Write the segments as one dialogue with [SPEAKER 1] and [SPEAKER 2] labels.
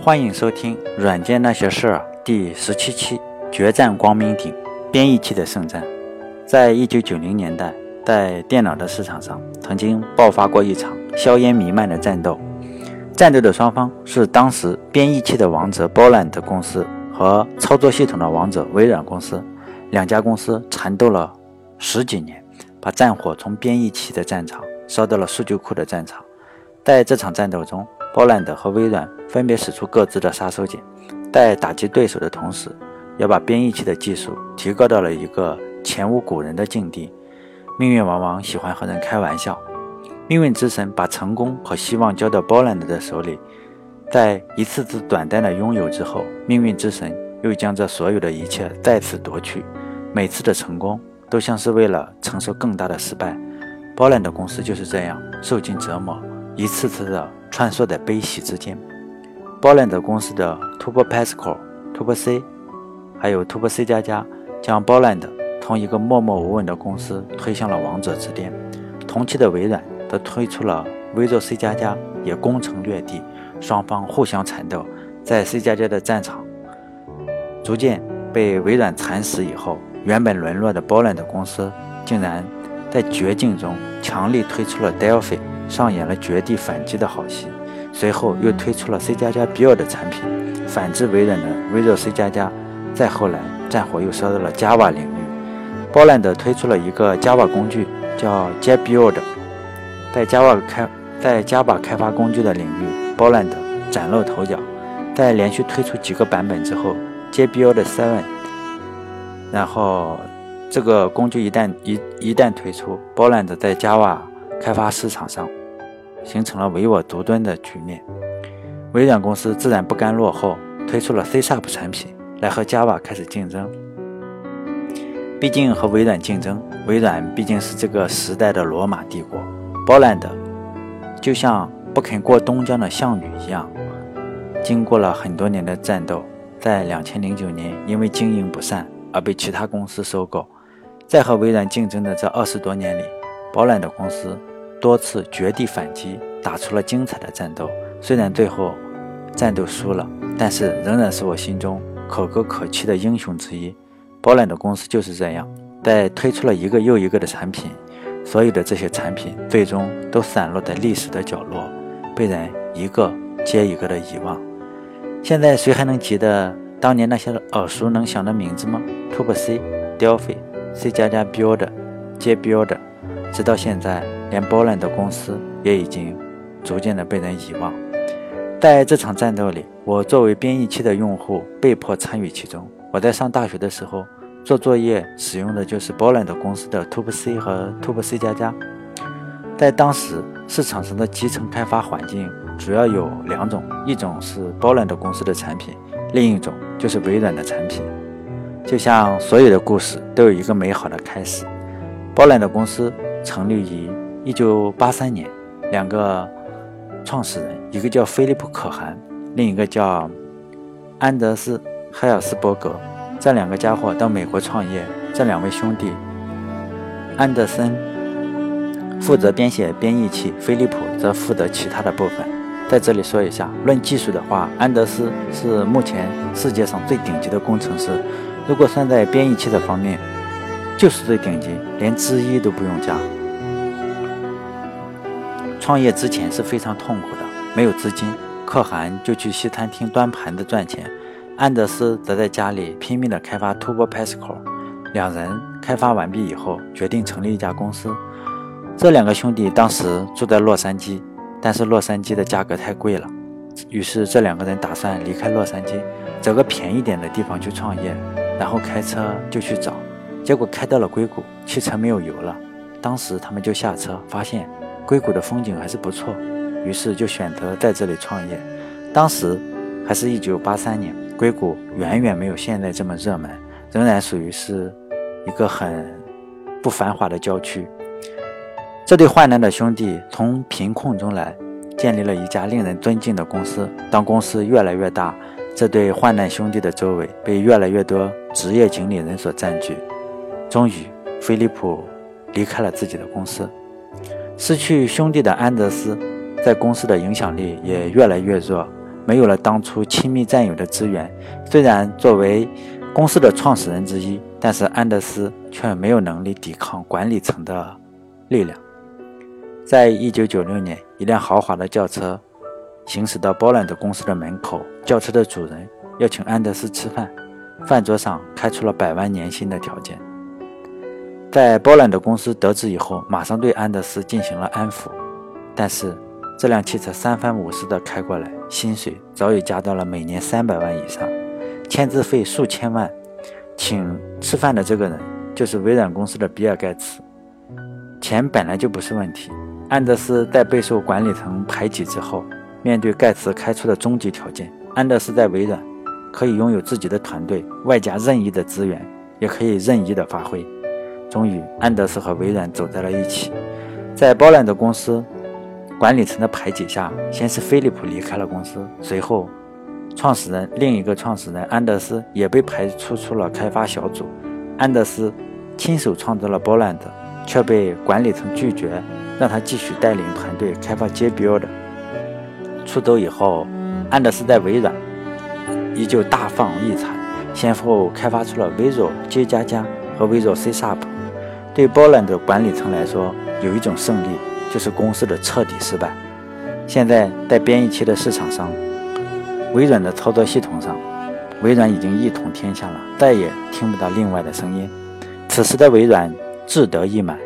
[SPEAKER 1] 欢迎收听《软件那些事儿》第十七期《决战光明顶：编译器的圣战》。在一九九零年代，在电脑的市场上，曾经爆发过一场硝烟弥漫的战斗。战斗的双方是当时编译器的王者 Boland 公司和操作系统的王者微软公司。两家公司缠斗了十几年，把战火从编译器的战场烧到了数据库的战场。在这场战斗中，波兰德和微软分别使出各自的杀手锏，在打击对手的同时，也把编译器的技术提高到了一个前无古人的境地。命运往往喜欢和人开玩笑。命运之神把成功和希望交到波兰德的手里，在一次次短暂的拥有之后，命运之神又将这所有的一切再次夺去。每次的成功都像是为了承受更大的失败。波兰德公司就是这样受尽折磨，一次次的穿梭在悲喜之间。波兰德公司的 Turbo Pascal、Turbo C，还有 Turbo C 加加，将波兰德从一个默默无闻的公司推向了王者之巅。同期的微软则推出了 Visual C 加加，也攻城略地，双方互相缠斗，在 C 加加的战场逐渐被微软蚕食以后。原本沦落的波兰的公司，竟然在绝境中强力推出了 Delphi，上演了绝地反击的好戏。随后又推出了 C 加加 Build 的产品，反制微软的 Visual C 加加。再后来，战火又烧到了 Java 领域，波兰德推出了一个 Java 工具，叫 JBuild。在 Java 开在 Java 开发工具的领域，波兰德崭露头角。在连续推出几个版本之后，JBuild Seven。然后，这个工具一旦一一旦推出，Boland 在 Java 开发市场上形成了唯我独尊的局面。微软公司自然不甘落后，推出了 C Sharp 产品来和 Java 开始竞争。毕竟和微软竞争，微软毕竟是这个时代的罗马帝国，Boland 就像不肯过东江的项羽一样，经过了很多年的战斗，在两千零九年因为经营不善。而被其他公司收购，在和微软竞争的这二十多年里，保兰的公司多次绝地反击，打出了精彩的战斗。虽然最后战斗输了，但是仍然是我心中可歌可泣的英雄之一。保兰的公司就是这样，在推出了一个又一个的产品，所有的这些产品最终都散落在历史的角落，被人一个接一个的遗忘。现在谁还能记得？当年那些耳熟能详的名字吗？Turbo C、Delphi、C 加加 Build、J Build，直到现在，连包揽的公司也已经逐渐的被人遗忘。在这场战斗里，我作为编译器的用户被迫参与其中。我在上大学的时候做作业使用的就是 Boland 公司的 Turbo C 和 Turbo C 加加。在当时市场上的集成开发环境主要有两种，一种是 Boland 公司的产品。另一种就是微软的产品，就像所有的故事都有一个美好的开始。波兰的公司成立于1983年，两个创始人，一个叫菲利普·可汗，另一个叫安德斯·海尔斯伯格，这两个家伙到美国创业。这两位兄弟，安德森负责编写编译器，菲利普则负责其他的部分。在这里说一下，论技术的话，安德斯是目前世界上最顶级的工程师。如果算在编译器的方面，就是最顶级，连之一都不用加。创业之前是非常痛苦的，没有资金，可汗就去西餐厅端盘子赚钱，安德斯则在家里拼命地开发 Turbo Pascal。两人开发完毕以后，决定成立一家公司。这两个兄弟当时住在洛杉矶。但是洛杉矶的价格太贵了，于是这两个人打算离开洛杉矶，找个便宜点的地方去创业，然后开车就去找。结果开到了硅谷，汽车没有油了。当时他们就下车，发现硅谷的风景还是不错，于是就选择在这里创业。当时还是一九八三年，硅谷远远没有现在这么热门，仍然属于是一个很不繁华的郊区。这对患难的兄弟从贫困中来，建立了一家令人尊敬的公司。当公司越来越大，这对患难兄弟的周围被越来越多职业经理人所占据。终于，菲利普离开了自己的公司，失去兄弟的安德斯在公司的影响力也越来越弱。没有了当初亲密战友的支援。虽然作为公司的创始人之一，但是安德斯却没有能力抵抗管理层的力量。在一九九六年，一辆豪华的轿车行驶到波兰的公司的门口，轿车的主人要请安德斯吃饭，饭桌上开出了百万年薪的条件。在波兰的公司得知以后，马上对安德斯进行了安抚，但是这辆汽车三番五次的开过来，薪水早已加到了每年三百万以上，签字费数千万，请吃饭的这个人就是微软公司的比尔盖茨，钱本来就不是问题。安德斯在备受管理层排挤之后，面对盖茨开出的终极条件，安德斯在微软可以拥有自己的团队，外加任意的资源，也可以任意的发挥。终于，安德斯和微软走在了一起。在波兰的公司管理层的排挤下，先是菲利普离开了公司，随后，创始人另一个创始人安德斯也被排除出了开发小组。安德斯亲手创造了波兰的，却被管理层拒绝。让他继续带领团队开发 JBL 的。出走以后，安德斯在微软依旧大放异彩，先后开发出了 Visual J 加加和 Visual C Sharp。对波兰的管理层来说，有一种胜利就是公司的彻底失败。现在在编译器的市场上，微软的操作系统上，微软已经一统天下了，再也听不到另外的声音。此时的微软志得意满。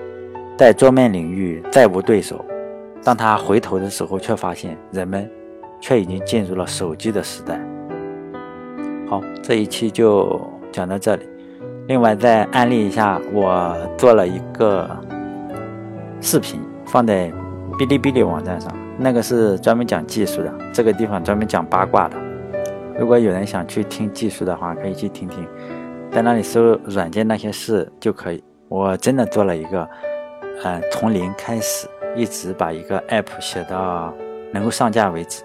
[SPEAKER 1] 在桌面领域再无对手。当他回头的时候，却发现人们却已经进入了手机的时代。好，这一期就讲到这里。另外，再安利一下，我做了一个视频，放在哔哩哔哩网站上，那个是专门讲技术的，这个地方专门讲八卦的。如果有人想去听技术的话，可以去听听，在那里搜“软件那些事”就可以。我真的做了一个。嗯，从零开始，一直把一个 app 写到能够上架为止，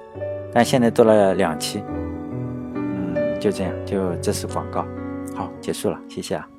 [SPEAKER 1] 但现在做了两期，嗯，就这样，就这是广告，好，结束了，谢谢啊。